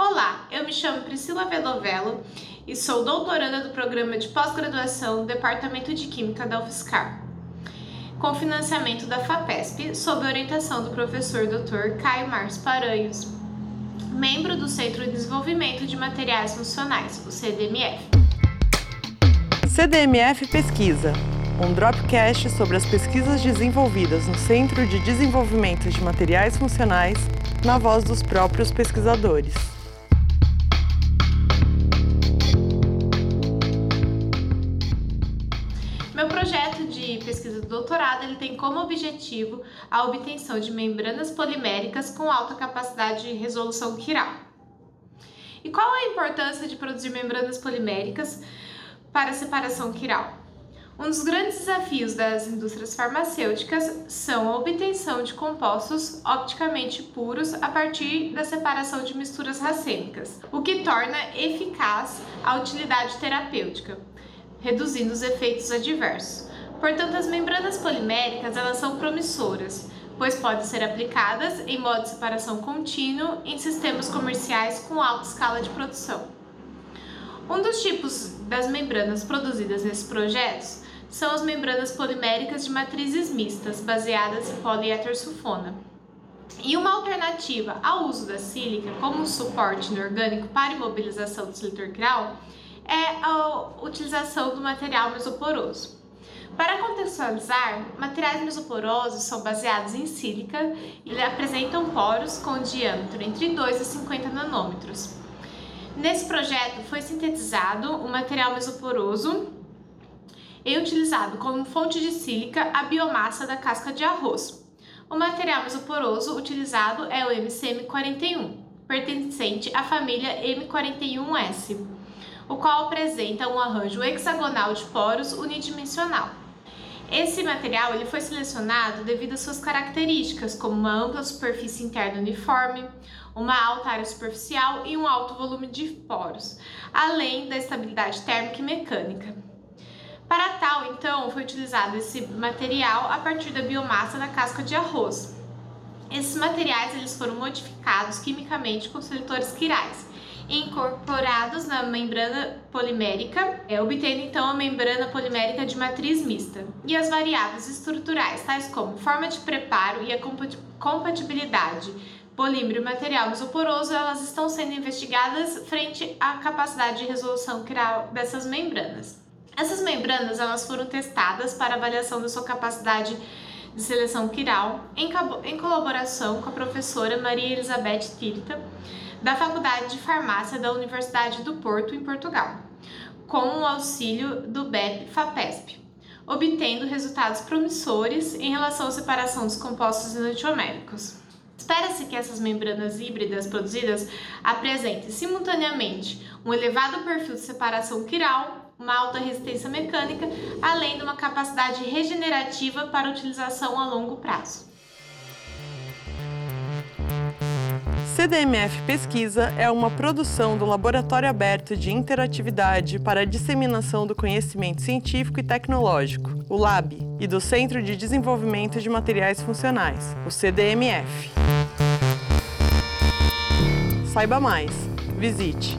Olá, eu me chamo Priscila Vedovello e sou doutoranda do programa de pós-graduação do Departamento de Química da UFSCar, com financiamento da FAPESP, sob orientação do professor Dr. Caio Márcio Paranhos, membro do Centro de Desenvolvimento de Materiais Funcionais, o CDMF. CDMF Pesquisa, um dropcast sobre as pesquisas desenvolvidas no Centro de Desenvolvimento de Materiais Funcionais, na voz dos próprios pesquisadores. Pesquisa do doutorado ele tem como objetivo a obtenção de membranas poliméricas com alta capacidade de resolução quiral. E qual a importância de produzir membranas poliméricas para a separação quiral? Um dos grandes desafios das indústrias farmacêuticas são a obtenção de compostos opticamente puros a partir da separação de misturas racêmicas, o que torna eficaz a utilidade terapêutica, reduzindo os efeitos adversos. Portanto, as membranas poliméricas elas são promissoras, pois podem ser aplicadas em modo de separação contínuo em sistemas comerciais com alta escala de produção. Um dos tipos das membranas produzidas nesses projetos são as membranas poliméricas de matrizes mistas, baseadas em poliéter sulfona. E uma alternativa ao uso da sílica como suporte inorgânico para imobilização do seletor quiral é a utilização do material mesoporoso. Para contextualizar, materiais mesoporosos são baseados em sílica e apresentam poros com diâmetro entre 2 e 50 nanômetros. Nesse projeto foi sintetizado o material mesoporoso e utilizado como fonte de sílica a biomassa da casca de arroz. O material mesoporoso utilizado é o MCM41, pertencente à família M41S, o qual apresenta um arranjo hexagonal de poros unidimensional. Esse material ele foi selecionado devido às suas características, como uma ampla superfície interna uniforme, uma alta área superficial e um alto volume de poros, além da estabilidade térmica e mecânica. Para tal, então, foi utilizado esse material a partir da biomassa da casca de arroz. Esses materiais eles foram modificados quimicamente com seletores quirais incorporados na membrana polimérica, é, obtendo então a membrana polimérica de matriz mista. E as variáveis estruturais, tais como forma de preparo e a compatibilidade polímero material mesoporoso, elas estão sendo investigadas frente à capacidade de resolução dessas membranas. Essas membranas elas foram testadas para avaliação da sua capacidade de seleção quiral em, colaboração com a professora Maria Elizabeth Tirta, da Faculdade de Farmácia da Universidade do Porto, em Portugal, com o auxílio do BEP FAPESP, obtendo resultados promissores em relação à separação dos compostos enantioméricos. Espera-se que essas membranas híbridas produzidas apresentem simultaneamente um elevado perfil de separação quiral uma alta resistência mecânica, além de uma capacidade regenerativa para utilização a longo prazo. CDMF Pesquisa é uma produção do Laboratório Aberto de Interatividade para a Disseminação do Conhecimento Científico e Tecnológico, o LAB, e do Centro de Desenvolvimento de Materiais Funcionais, o CDMF. Saiba mais. Visite